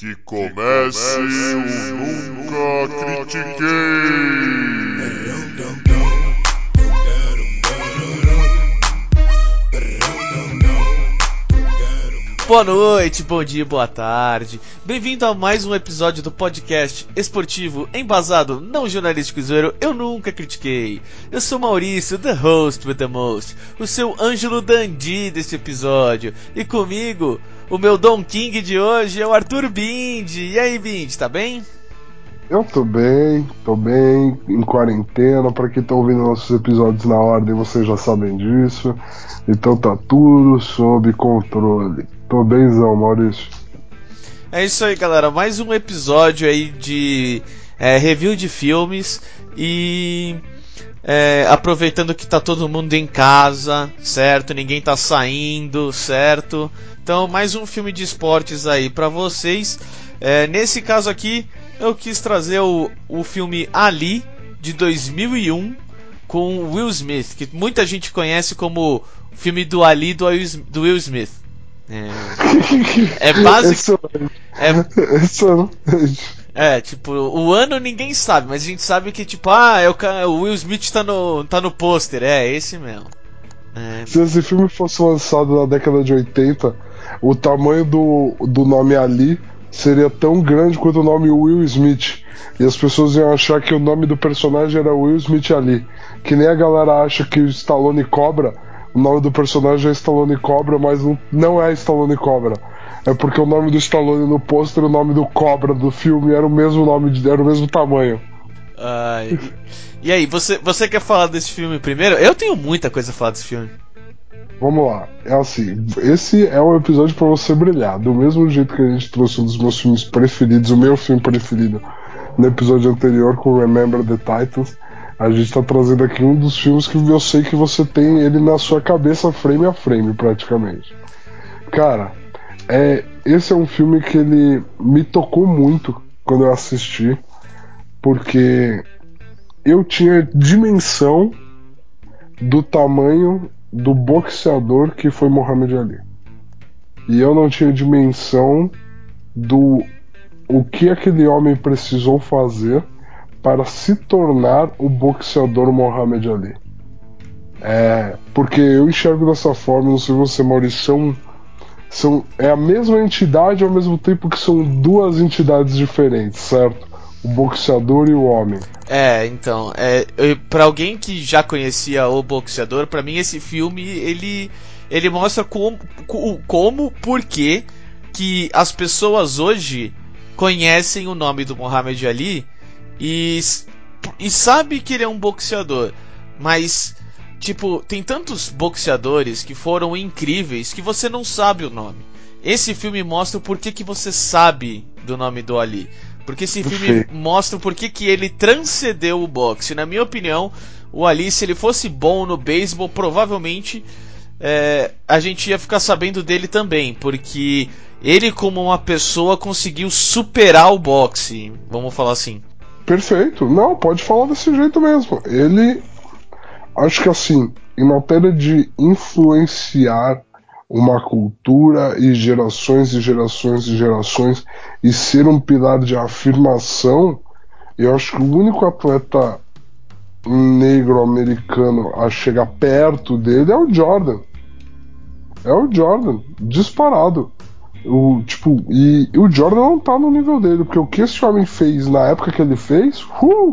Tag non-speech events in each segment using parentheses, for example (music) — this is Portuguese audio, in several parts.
Que comece o Nunca Critiquei! Boa noite, bom dia, boa tarde. Bem-vindo a mais um episódio do podcast esportivo embasado, não jornalístico zoeiro, eu nunca critiquei. Eu sou Maurício, the host with the most, o seu Ângelo Dandi desse episódio. E comigo, o meu Don King de hoje é o Arthur Bindi. E aí, Bindi, tá bem? Eu tô bem, tô bem, em quarentena. Para quem tá ouvindo nossos episódios na ordem, vocês já sabem disso. Então tá tudo sob controle. Tô bemzão, Maurício. É isso aí, galera. Mais um episódio aí de é, review de filmes e é, aproveitando que tá todo mundo em casa, certo? Ninguém tá saindo, certo? Então, mais um filme de esportes aí para vocês. É, nesse caso aqui, eu quis trazer o, o filme Ali de 2001 com Will Smith, que muita gente conhece como filme do Ali do, do Will Smith. É, é básico. É, é, tipo, o ano ninguém sabe, mas a gente sabe que, tipo, ah, é o, o Will Smith tá no, tá no pôster, é esse mesmo. É. Se esse filme fosse lançado na década de 80, o tamanho do, do nome Ali seria tão grande quanto o nome Will Smith. E as pessoas iam achar que o nome do personagem era Will Smith Ali. Que nem a galera acha que o Stallone Cobra, o nome do personagem é Stallone Cobra, mas não é Stallone Cobra. É porque o nome do Stallone no pôster, o nome do Cobra do filme era o mesmo nome, era o mesmo tamanho. Ai. E aí, você, você quer falar desse filme primeiro? Eu tenho muita coisa a falar desse filme. Vamos lá, é assim, esse é um episódio para você brilhar, do mesmo jeito que a gente trouxe um dos meus filmes preferidos, o meu filme preferido, no episódio anterior com Remember the Titans, a gente está trazendo aqui um dos filmes que eu sei que você tem ele na sua cabeça frame a frame, praticamente. Cara, é, esse é um filme que ele me tocou muito quando eu assisti, porque eu tinha dimensão do tamanho do boxeador que foi Muhammad Ali. E eu não tinha dimensão do o que aquele homem precisou fazer para se tornar o boxeador Muhammad Ali. É, porque eu enxergo dessa forma, não sei você, Maurício, são, são, é a mesma entidade ao mesmo tempo que são duas entidades diferentes, certo? O boxeador e o homem. É, então, é, para alguém que já conhecia o boxeador, para mim esse filme ele ele mostra como como por que as pessoas hoje conhecem o nome do Muhammad Ali e e sabe que ele é um boxeador, mas tipo, tem tantos boxeadores que foram incríveis que você não sabe o nome. Esse filme mostra o porquê que você sabe do nome do Ali. Porque esse filme mostra por que ele transcendeu o boxe. Na minha opinião, o Ali, se ele fosse bom no beisebol, provavelmente é, a gente ia ficar sabendo dele também. Porque ele, como uma pessoa, conseguiu superar o boxe. Vamos falar assim. Perfeito. Não, pode falar desse jeito mesmo. Ele. Acho que assim, em matéria de influenciar uma cultura e gerações e gerações e gerações e ser um pilar de afirmação, eu acho que o único atleta negro americano a chegar perto dele é o Jordan. É o Jordan, disparado. O, tipo, e, e, o Jordan não tá no nível dele, porque o que esse homem fez na época que ele fez, uh!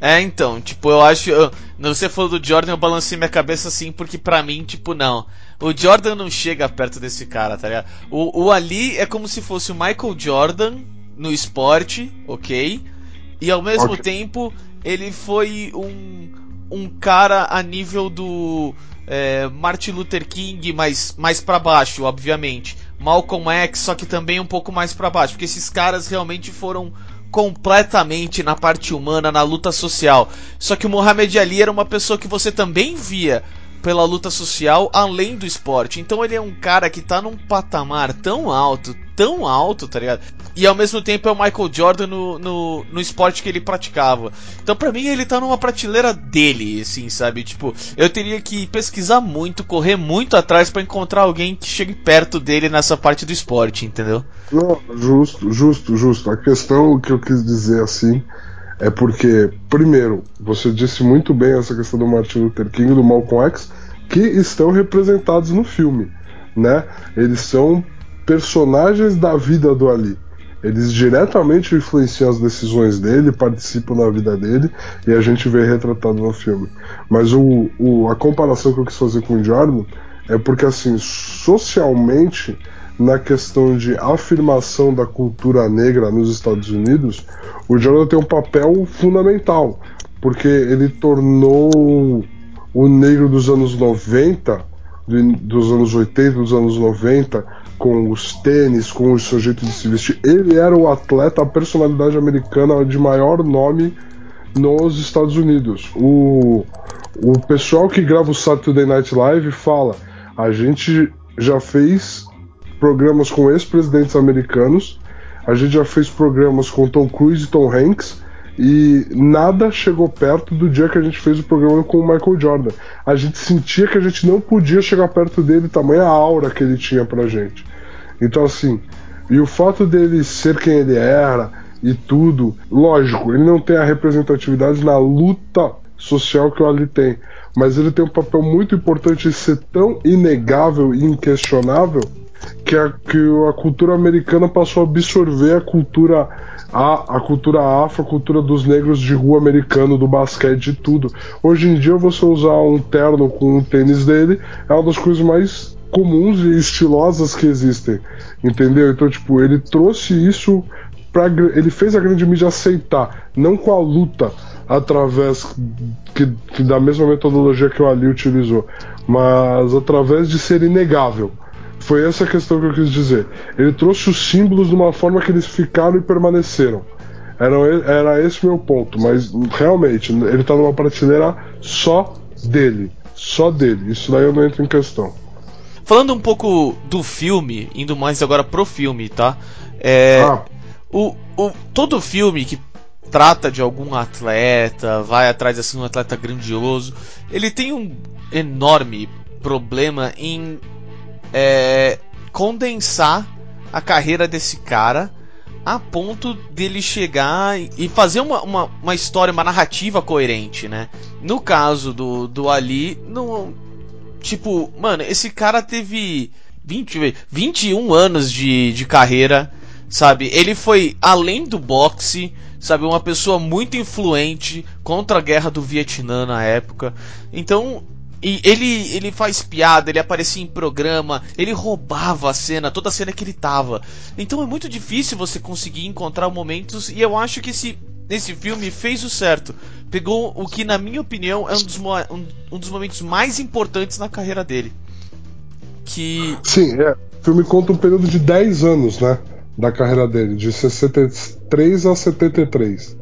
É, então, tipo, eu acho. Eu, você falou do Jordan, eu balancei minha cabeça assim, porque pra mim, tipo, não. O Jordan não chega perto desse cara, tá ligado? O, o Ali é como se fosse o Michael Jordan no esporte, ok? E ao mesmo okay. tempo, ele foi um, um cara a nível do é, Martin Luther King, mais, mais para baixo, obviamente. Malcolm X, só que também um pouco mais para baixo, porque esses caras realmente foram completamente na parte humana, na luta social. Só que o Muhammad Ali era uma pessoa que você também via pela luta social além do esporte. Então ele é um cara que tá num patamar tão alto, tão alto, tá ligado? E ao mesmo tempo é o Michael Jordan no, no, no esporte que ele praticava. Então pra mim ele tá numa prateleira dele, assim, sabe? Tipo, eu teria que pesquisar muito, correr muito atrás para encontrar alguém que chegue perto dele nessa parte do esporte, entendeu? Não, justo, justo, justo. A questão que eu quis dizer assim é porque, primeiro, você disse muito bem essa questão do Martin Luther King e do Malcolm X, que estão representados no filme, né? Eles são personagens da vida do Ali. Eles diretamente influenciam as decisões dele, participam da vida dele e a gente vê retratado no filme. Mas o, o, a comparação que eu quis fazer com o Jordan é porque, assim, socialmente, na questão de afirmação da cultura negra nos Estados Unidos, o Jordan tem um papel fundamental, porque ele tornou o negro dos anos 90, dos anos 80, dos anos 90, com os tênis, com o seu jeito de se vestir, ele era o atleta, a personalidade americana de maior nome nos Estados Unidos. O, o pessoal que grava o Saturday Night Live fala: a gente já fez programas com ex-presidentes americanos, a gente já fez programas com Tom Cruise e Tom Hanks, e nada chegou perto do dia que a gente fez o programa com o Michael Jordan. A gente sentia que a gente não podia chegar perto dele, tamanha aura que ele tinha pra gente. Então, assim, e o fato dele ser quem ele era e tudo, lógico, ele não tem a representatividade na luta social que o Ali tem, mas ele tem um papel muito importante de ser tão inegável e inquestionável que a, que a cultura americana passou a absorver a cultura a, a cultura afro, a cultura dos negros de rua americano, do basquete, de tudo. Hoje em dia, você usar um terno com o tênis dele é uma das coisas mais comuns e estilosas que existem, entendeu? Então, tipo, ele trouxe isso para ele fez a grande mídia aceitar, não com a luta através que, que da mesma metodologia que o Ali utilizou, mas através de ser inegável. Foi essa a questão que eu quis dizer. Ele trouxe os símbolos de uma forma que eles ficaram e permaneceram. Era, era esse o meu ponto, mas realmente, ele tá numa prateleira só dele. Só dele. Isso daí eu não entro em questão. Falando um pouco do filme, indo mais agora pro filme, tá? É, ah. o, o, todo filme que trata de algum atleta, vai atrás assim, um atleta grandioso, ele tem um enorme problema em é, condensar a carreira desse cara a ponto dele chegar e fazer uma, uma, uma, história, uma narrativa coerente, né? No caso do, do Ali, não. Tipo, mano, esse cara teve 20, 21 anos de, de carreira, sabe? Ele foi além do boxe, sabe? Uma pessoa muito influente contra a guerra do Vietnã na época. Então, e ele, ele faz piada, ele aparecia em programa, ele roubava a cena, toda a cena que ele tava. Então é muito difícil você conseguir encontrar momentos, e eu acho que esse, esse filme fez o certo. Pegou o que, na minha opinião, é um dos, um, um dos momentos mais importantes na carreira dele. Que. Sim, é. O filme conta um período de 10 anos, né? Da carreira dele, de 63 a 73.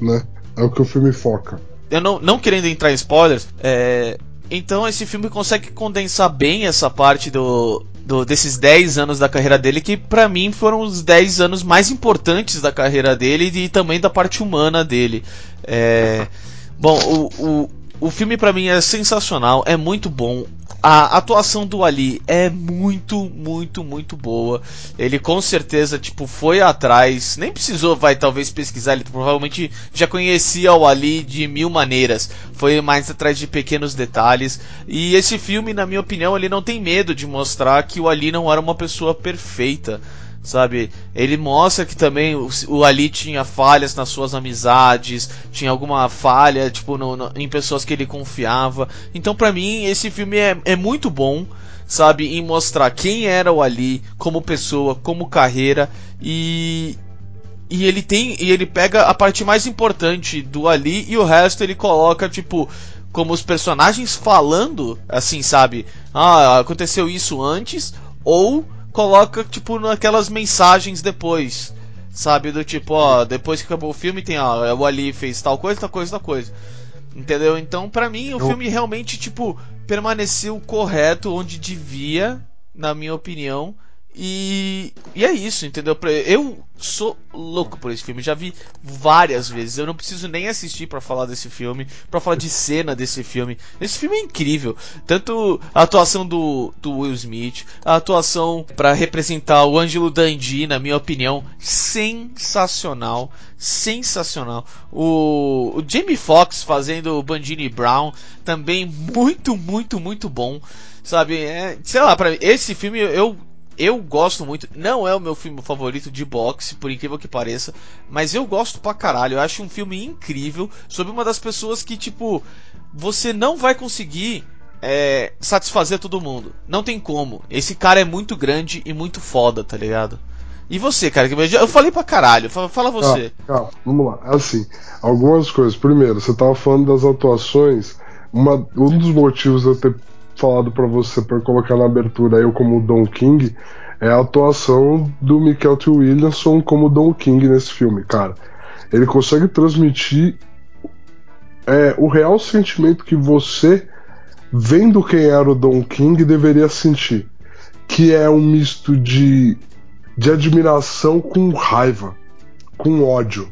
Né? É o que o filme foca. Eu não, não querendo entrar em spoilers, é, então esse filme consegue condensar bem essa parte do, do, desses 10 anos da carreira dele, que para mim foram os 10 anos mais importantes da carreira dele e também da parte humana dele. É, (laughs) bom, o, o, o filme para mim é sensacional, é muito bom a atuação do Ali é muito, muito, muito boa. Ele com certeza, tipo, foi atrás, nem precisou, vai talvez pesquisar, ele provavelmente já conhecia o Ali de mil maneiras. Foi mais atrás de pequenos detalhes. E esse filme, na minha opinião, ele não tem medo de mostrar que o Ali não era uma pessoa perfeita sabe? Ele mostra que também o, o, Ali tinha falhas nas suas amizades, tinha alguma falha, tipo, no, no, em pessoas que ele confiava. Então, para mim, esse filme é, é muito bom, sabe? Em mostrar quem era o Ali como pessoa, como carreira e. E ele tem. E ele pega a parte mais importante do Ali e o resto ele coloca, tipo, como os personagens falando, assim, sabe? Ah, aconteceu isso antes, ou coloca, tipo, naquelas mensagens depois. Sabe? Do tipo, ó, depois que acabou o filme tem, ó, o Ali fez tal coisa, tal coisa, tal coisa. Entendeu? Então, pra mim, o Eu... filme realmente, tipo, permaneceu correto onde devia, na minha opinião. E, e é isso, entendeu? Eu sou louco por esse filme, já vi várias vezes. Eu não preciso nem assistir para falar desse filme, para falar de cena desse filme. Esse filme é incrível, tanto a atuação do, do Will Smith, a atuação para representar o Ângelo Dandy, na minha opinião, sensacional, sensacional. O, o Jamie Foxx fazendo o Bandini Brown também muito, muito, muito bom. Sabe, é, sei lá, para esse filme eu eu gosto muito, não é o meu filme favorito de boxe, por incrível que pareça, mas eu gosto pra caralho. Eu acho um filme incrível sobre uma das pessoas que, tipo, você não vai conseguir é, satisfazer todo mundo. Não tem como. Esse cara é muito grande e muito foda, tá ligado? E você, cara? Eu falei pra caralho, fala você. Calma, calma, vamos lá. Assim, algumas coisas. Primeiro, você tava falando das atuações. Uma, um dos motivos de eu ter falado para você para colocar na abertura eu como Don King é a atuação do Michael T. Williamson como Don King nesse filme, cara. Ele consegue transmitir é, o real sentimento que você, vendo quem era o Don King, deveria sentir. Que é um misto de, de admiração com raiva, com ódio.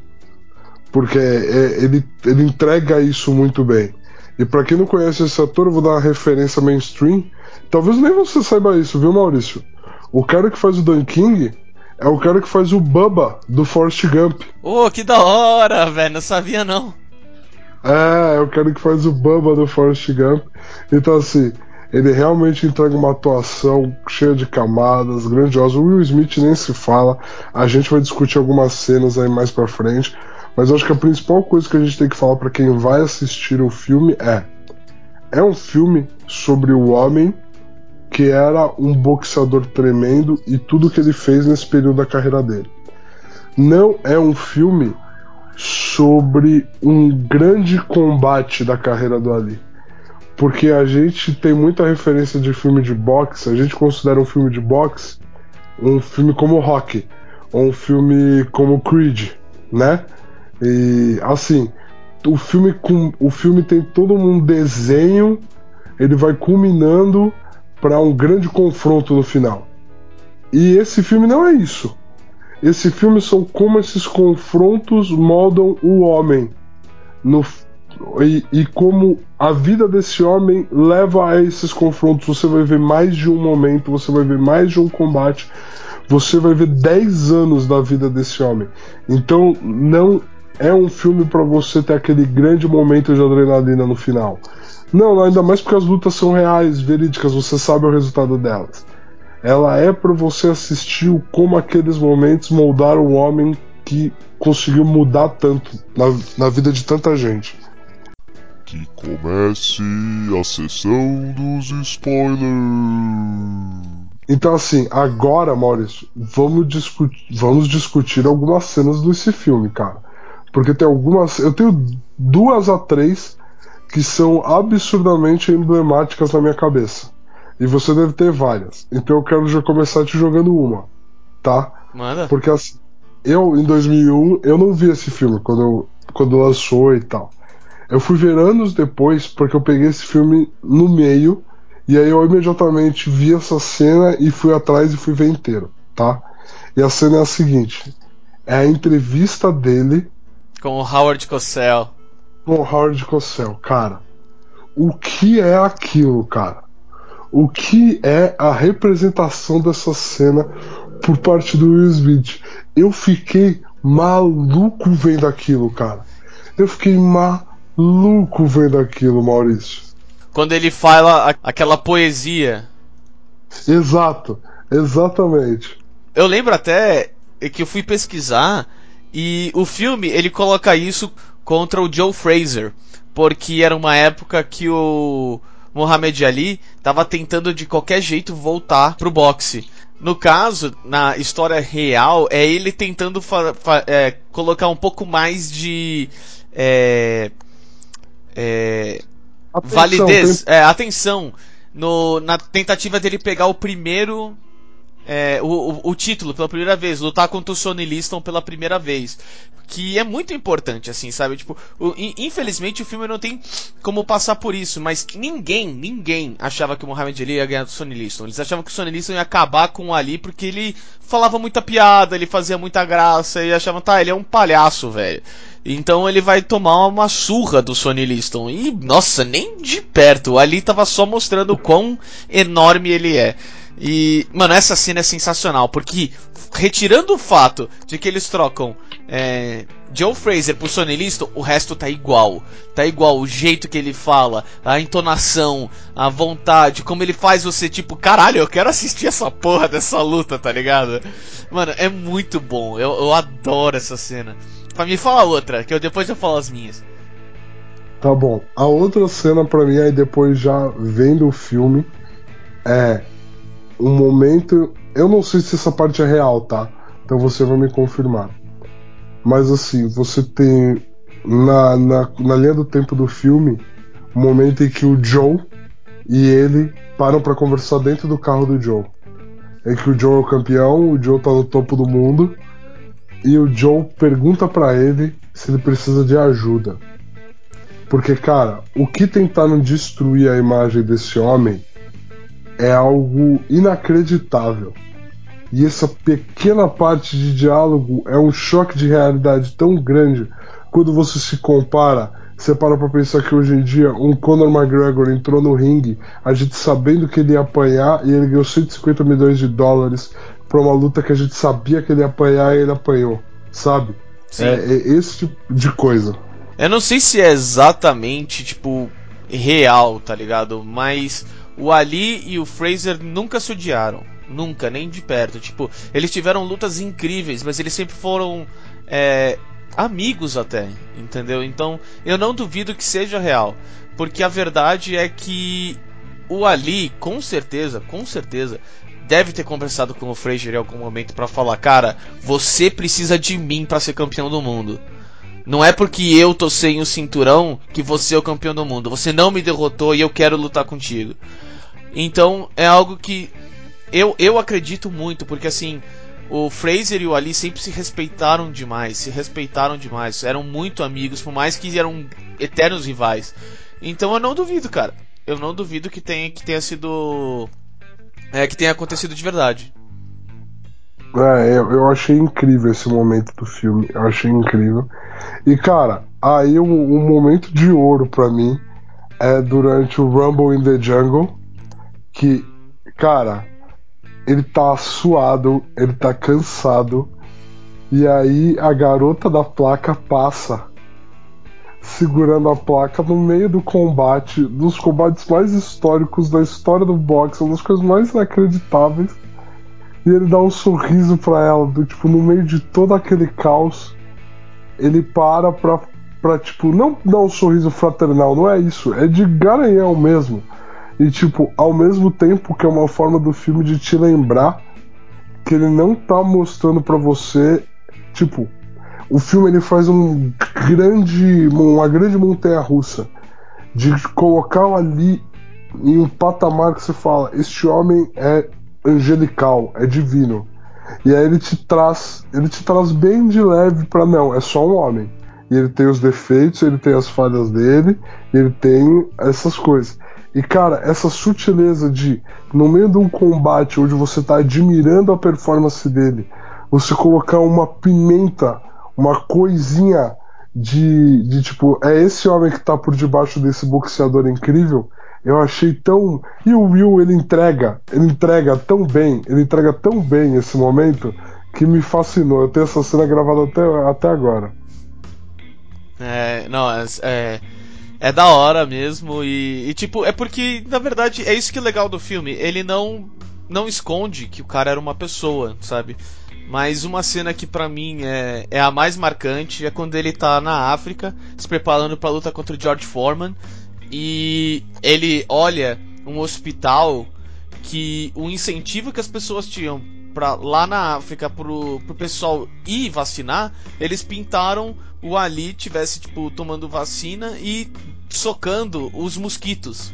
Porque é, ele, ele entrega isso muito bem. E para quem não conhece esse ator, eu vou dar uma referência mainstream. Talvez nem você saiba isso, viu, Maurício? O cara que faz o Dan King é o cara que faz o Bubba do Forrest Gump. Ô, oh, que da hora, velho, não sabia não. É, é o cara que faz o Bubba do Forrest Gump. Então, assim, ele realmente entrega uma atuação cheia de camadas, grandiosa. O Will Smith nem se fala. A gente vai discutir algumas cenas aí mais pra frente. Mas acho que a principal coisa que a gente tem que falar para quem vai assistir o filme é: é um filme sobre o homem que era um boxeador tremendo e tudo que ele fez nesse período da carreira dele. Não é um filme sobre um grande combate da carreira do Ali. Porque a gente tem muita referência de filme de boxe, a gente considera um filme de boxe um filme como Rock, ou um filme como Creed, né? E assim, o filme com o filme tem todo um desenho, ele vai culminando para um grande confronto no final. E esse filme não é isso. Esse filme são como esses confrontos moldam o homem no, e, e, como a vida desse homem leva a esses confrontos. Você vai ver mais de um momento, você vai ver mais de um combate, você vai ver 10 anos da vida desse homem. Então não é um filme para você ter aquele grande momento de adrenalina no final. Não, ainda mais porque as lutas são reais, verídicas, você sabe o resultado delas. Ela é para você assistir como aqueles momentos moldaram o homem que conseguiu mudar tanto na, na vida de tanta gente. Que comece a sessão dos spoilers. Então, assim, agora, Maurício, vamos, discu vamos discutir algumas cenas desse filme, cara. Porque tem algumas. Eu tenho duas a três que são absurdamente emblemáticas na minha cabeça. E você deve ter várias. Então eu quero já começar te jogando uma. Tá? Manda. Porque assim, eu, em 2001, eu não vi esse filme quando, eu, quando lançou e tal. Eu fui ver anos depois, porque eu peguei esse filme no meio. E aí eu imediatamente vi essa cena e fui atrás e fui ver inteiro, tá? E a cena é a seguinte: é a entrevista dele com o Howard Cosell. Com o Howard Cosell, cara. O que é aquilo, cara? O que é a representação dessa cena por parte do Will Smith? Eu fiquei maluco vendo aquilo, cara. Eu fiquei maluco vendo aquilo, Maurício. Quando ele fala aquela poesia. Exato, exatamente. Eu lembro até que eu fui pesquisar e o filme, ele coloca isso contra o Joe Fraser, porque era uma época que o Muhammad Ali estava tentando de qualquer jeito voltar pro boxe. No caso, na história real, é ele tentando é, colocar um pouco mais de é, é, atenção, validez, tem... É, atenção no, na tentativa dele pegar o primeiro é, o, o, o, título pela primeira vez, lutar contra o Sonny Liston pela primeira vez. que é muito importante, assim, sabe? Tipo, o, infelizmente o filme não tem como passar por isso, mas ninguém, ninguém achava que o Muhammad Ali ia ganhar do Sonny Liston. Eles achavam que o Sonny Liston ia acabar com o Ali porque ele falava muita piada, ele fazia muita graça e achavam, tá, ele é um palhaço, velho. Então ele vai tomar uma surra do Sonny Liston. E, nossa, nem de perto. O Ali tava só mostrando o quão enorme ele é. E, mano, essa cena é sensacional, porque retirando o fato de que eles trocam é, Joe Fraser por Sonny Liston, o resto tá igual. Tá igual, o jeito que ele fala, a entonação, a vontade, como ele faz você, tipo, caralho, eu quero assistir essa porra dessa luta, tá ligado? Mano, é muito bom, eu, eu adoro essa cena. Me falar outra, que eu depois eu falo as minhas. Tá bom. A outra cena pra mim, aí depois já vendo o filme, é um momento. Eu não sei se essa parte é real, tá? Então você vai me confirmar. Mas assim, você tem na, na, na linha do tempo do filme um momento em que o Joe e ele param para conversar dentro do carro do Joe. É que o Joe é o campeão, o Joe tá no topo do mundo e o Joe pergunta para ele se ele precisa de ajuda. Porque, cara, o que tentaram destruir a imagem desse homem é algo inacreditável. E essa pequena parte de diálogo é um choque de realidade tão grande quando você se compara. Você para pra pensar que hoje em dia um Conor McGregor entrou no ringue, a gente sabendo que ele ia apanhar e ele ganhou 150 milhões de dólares pra uma luta que a gente sabia que ele ia apanhar e ele apanhou, sabe? É, é, esse tipo de coisa. Eu não sei se é exatamente, tipo, real, tá ligado? Mas o Ali e o Fraser nunca se odiaram. Nunca, nem de perto. Tipo, eles tiveram lutas incríveis, mas eles sempre foram é, amigos até, entendeu? Então, eu não duvido que seja real. Porque a verdade é que o Ali, com certeza, com certeza, deve ter conversado com o Fraser em algum momento para falar, cara, você precisa de mim para ser campeão do mundo. Não é porque eu tô sem o cinturão que você é o campeão do mundo. Você não me derrotou e eu quero lutar contigo. Então é algo que eu, eu acredito muito, porque assim, o Fraser e o Ali sempre se respeitaram demais, se respeitaram demais, eram muito amigos, por mais que eram eternos rivais. Então eu não duvido, cara. Eu não duvido que tenha, que tenha sido. É, que tenha acontecido de verdade. É, eu, eu achei incrível esse momento do filme. Eu achei incrível. E, cara, aí o, um momento de ouro para mim é durante o Rumble in the Jungle. Que, cara, ele tá suado, ele tá cansado. E aí a garota da placa passa segurando a placa no meio do combate, dos combates mais históricos da história do boxe, uma das coisas mais inacreditáveis. E ele dá um sorriso para ela, do, tipo, no meio de todo aquele caos, ele para pra, pra, tipo, não dar um sorriso fraternal, não é isso, é de garanhão mesmo. E, tipo, ao mesmo tempo que é uma forma do filme de te lembrar que ele não tá mostrando para você, tipo, o filme ele faz um grande, uma grande montanha russa de colocar ali em um patamar que você fala, este homem é angelical, é divino. E aí ele te traz, ele te traz bem de leve para não, é só um homem. E ele tem os defeitos, ele tem as falhas dele, ele tem essas coisas. E cara, essa sutileza de no meio de um combate onde você tá admirando a performance dele, você colocar uma pimenta, uma coisinha de, de tipo, é esse homem que tá por debaixo desse boxeador incrível, eu achei tão. E o Will, ele entrega, ele entrega tão bem, ele entrega tão bem esse momento que me fascinou. Eu tenho essa cena gravada até, até agora. É, não, é, é, da hora mesmo e, e, tipo, é porque, na verdade, é isso que é legal do filme. Ele não, não esconde que o cara era uma pessoa, sabe? Mas uma cena que para mim é, é a mais marcante é quando ele tá na África se preparando para luta contra o George Foreman e ele olha um hospital que o incentivo que as pessoas tinham para lá na África pro, pro pessoal ir vacinar, eles pintaram o Ali tivesse tipo tomando vacina e socando os mosquitos.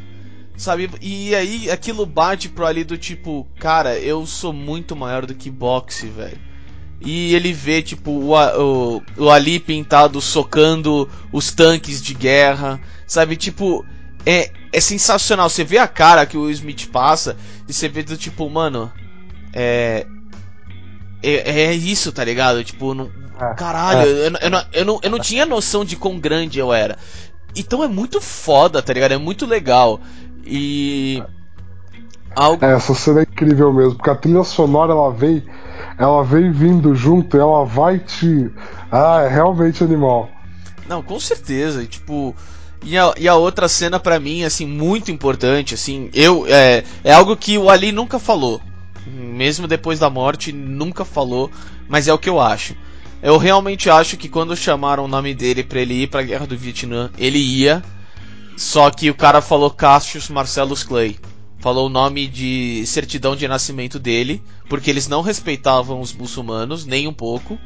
Sabe? E aí aquilo bate pro Ali do tipo, cara, eu sou muito maior do que boxe, velho. e ele vê, tipo, o, o, o Ali pintado socando os tanques de guerra, sabe? Tipo, é, é sensacional. Você vê a cara que o Smith passa e você vê do tipo, mano, é. É, é isso, tá ligado? Tipo, não, é, caralho, é. Eu, eu, não, eu, não, eu não tinha noção de quão grande eu era. Então é muito foda, tá ligado? É muito legal. E. Algo... É, essa cena é incrível mesmo, porque a trilha sonora ela vem, ela vem vindo junto, ela vai te. Ah, é realmente animal. Não, com certeza. E, tipo, e a, e a outra cena para mim, assim, muito importante, assim, eu é, é algo que o Ali nunca falou, mesmo depois da morte, nunca falou, mas é o que eu acho. Eu realmente acho que quando chamaram o nome dele para ele ir para a Guerra do Vietnã, ele ia. Só que o cara falou Cassius Marcellus Clay. Falou o nome de certidão de nascimento dele, porque eles não respeitavam os muçulmanos, nem um pouco.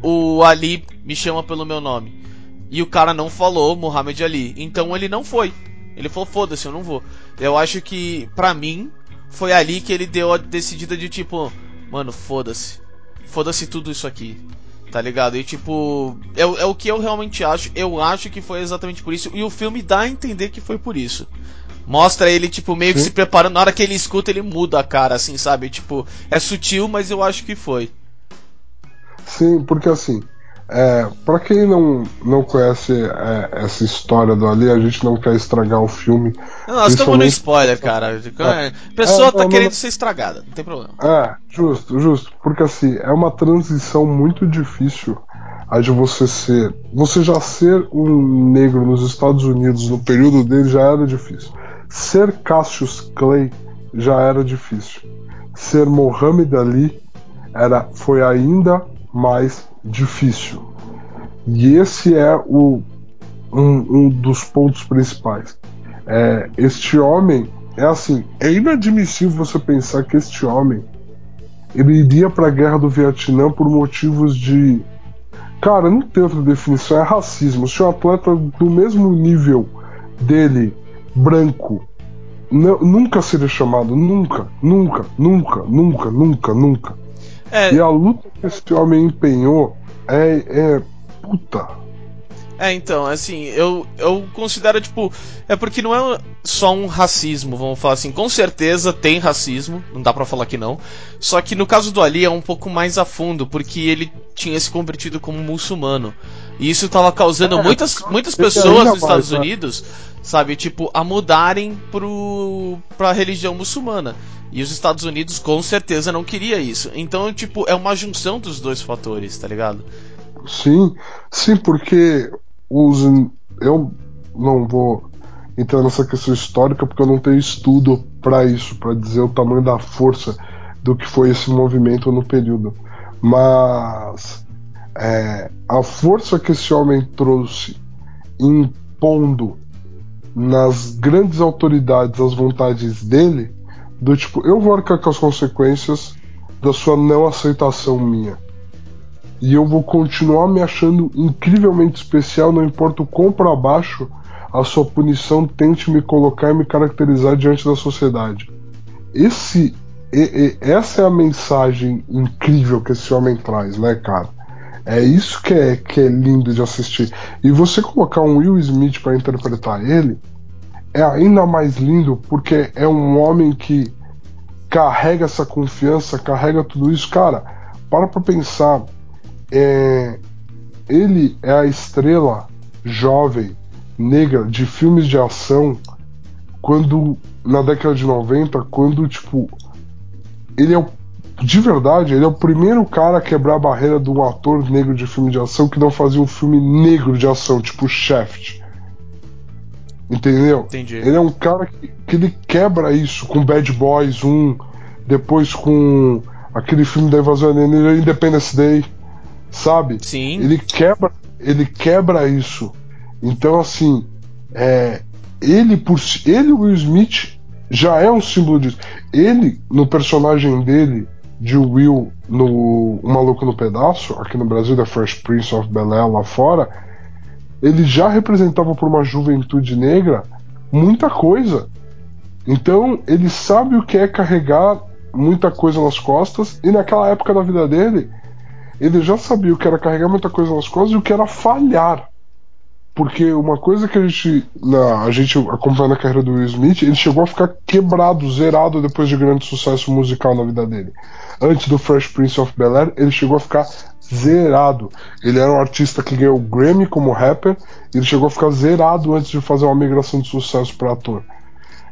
O Ali me chama pelo meu nome. E o cara não falou Muhammad Ali. Então ele não foi. Ele falou, foda-se, eu não vou. Eu acho que, pra mim, foi ali que ele deu a decidida de tipo, mano, foda-se. Foda-se tudo isso aqui. Tá ligado? E tipo, é, é o que eu realmente acho. Eu acho que foi exatamente por isso. E o filme dá a entender que foi por isso. Mostra ele, tipo, meio que se preparando. Na hora que ele escuta, ele muda a cara, assim, sabe? Tipo, é sutil, mas eu acho que foi. Sim, porque assim, é, para quem não, não conhece é, essa história do Ali, a gente não quer estragar o filme. Não, nós estamos no spoiler, cara. É, a pessoa é, tá querendo não... ser estragada, não tem problema. É, justo, justo. Porque assim, é uma transição muito difícil a de você ser. Você já ser um negro nos Estados Unidos no período dele já era difícil. Ser Cassius Clay já era difícil. Ser Mohammed Ali era, foi ainda mais difícil. E esse é o, um, um dos pontos principais. É, este homem é assim, é inadmissível você pensar que este homem ele iria para a guerra do Vietnã por motivos de cara, não tem outra definição, é racismo. Se um atleta do mesmo nível dele, branco, nunca seria chamado, nunca, nunca, nunca, nunca, nunca, nunca. É... E a luta que esse homem empenhou é, é. Puta. É, então, assim, eu, eu considero, tipo. É porque não é só um racismo, vamos falar assim. Com certeza tem racismo, não dá pra falar que não. Só que no caso do Ali é um pouco mais a fundo, porque ele tinha se convertido como muçulmano. E isso tava causando é, muitas, muitas pessoas nos Estados né? Unidos, sabe, tipo, a mudarem pro, pra religião muçulmana. E os Estados Unidos com certeza não queria isso. Então, tipo, é uma junção dos dois fatores, tá ligado? Sim, sim, porque os eu não vou entrar nessa questão histórica porque eu não tenho estudo para isso, para dizer o tamanho da força do que foi esse movimento no período. Mas é, a força que esse homem trouxe impondo nas grandes autoridades as vontades dele do tipo, eu vou arcar com as consequências da sua não aceitação minha. E eu vou continuar me achando incrivelmente especial, não importa o quão para baixo a sua punição tente me colocar e me caracterizar diante da sociedade. Esse, e, e, essa é a mensagem incrível que esse homem traz, né, cara? É isso que é, que é lindo de assistir. E você colocar um Will Smith para interpretar ele, é ainda mais lindo porque é um homem que carrega essa confiança, carrega tudo isso. Cara, para pra pensar. É, ele é a estrela jovem, negra, de filmes de ação quando na década de 90, quando tipo ele é o, de verdade, ele é o primeiro cara a quebrar a barreira do ator negro de filme de ação que não fazia um filme negro de ação, tipo Shaft. Entendeu? Entendi. Ele é um cara que, que ele quebra isso com Bad Boys 1, depois com aquele filme da invasão alienígena Independence Day, sabe? Sim. Ele quebra, ele quebra isso. Então assim, é, ele por ele Will Smith já é um símbolo disso. Ele no personagem dele de Will no O Maluco no Pedaço, aqui no Brasil, da Fresh Prince of Bel-Air lá fora, ele já representava para uma juventude negra muita coisa. Então ele sabe o que é carregar muita coisa nas costas e naquela época da vida dele ele já sabia o que era carregar muita coisa nas costas e o que era falhar. Porque uma coisa que a gente, na, a gente acompanhando a carreira do Will Smith, ele chegou a ficar quebrado, zerado depois de grande sucesso musical na vida dele. Antes do Fresh Prince of Bel Air, ele chegou a ficar zerado. Ele era um artista que ganhou o Grammy como rapper, ele chegou a ficar zerado antes de fazer uma migração de sucesso para ator.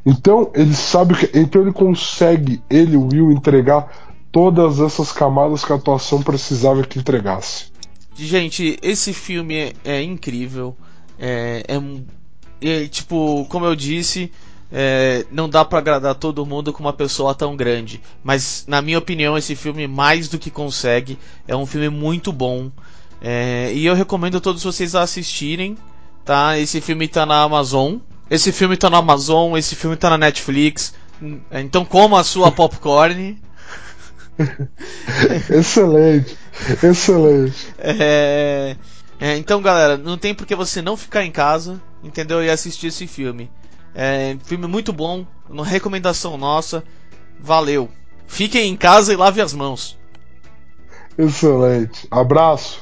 Então ele sabe que, então ele consegue, ele Will entregar todas essas camadas que a atuação precisava que entregasse. Gente, esse filme é, é incrível. É, é, é, tipo, como eu disse, é, não dá para agradar todo mundo com uma pessoa tão grande. Mas, na minha opinião, esse filme mais do que consegue. É um filme muito bom. É, e eu recomendo a todos vocês a assistirem. Tá? Esse filme tá na Amazon. Esse filme tá na Amazon, esse filme tá na Netflix. Então coma a sua (laughs) popcorn. (laughs) excelente, excelente. É, é, então, galera, não tem por que você não ficar em casa, entendeu? E assistir esse filme. É filme muito bom, uma recomendação nossa. Valeu. Fiquem em casa e lave as mãos. Excelente. Abraço.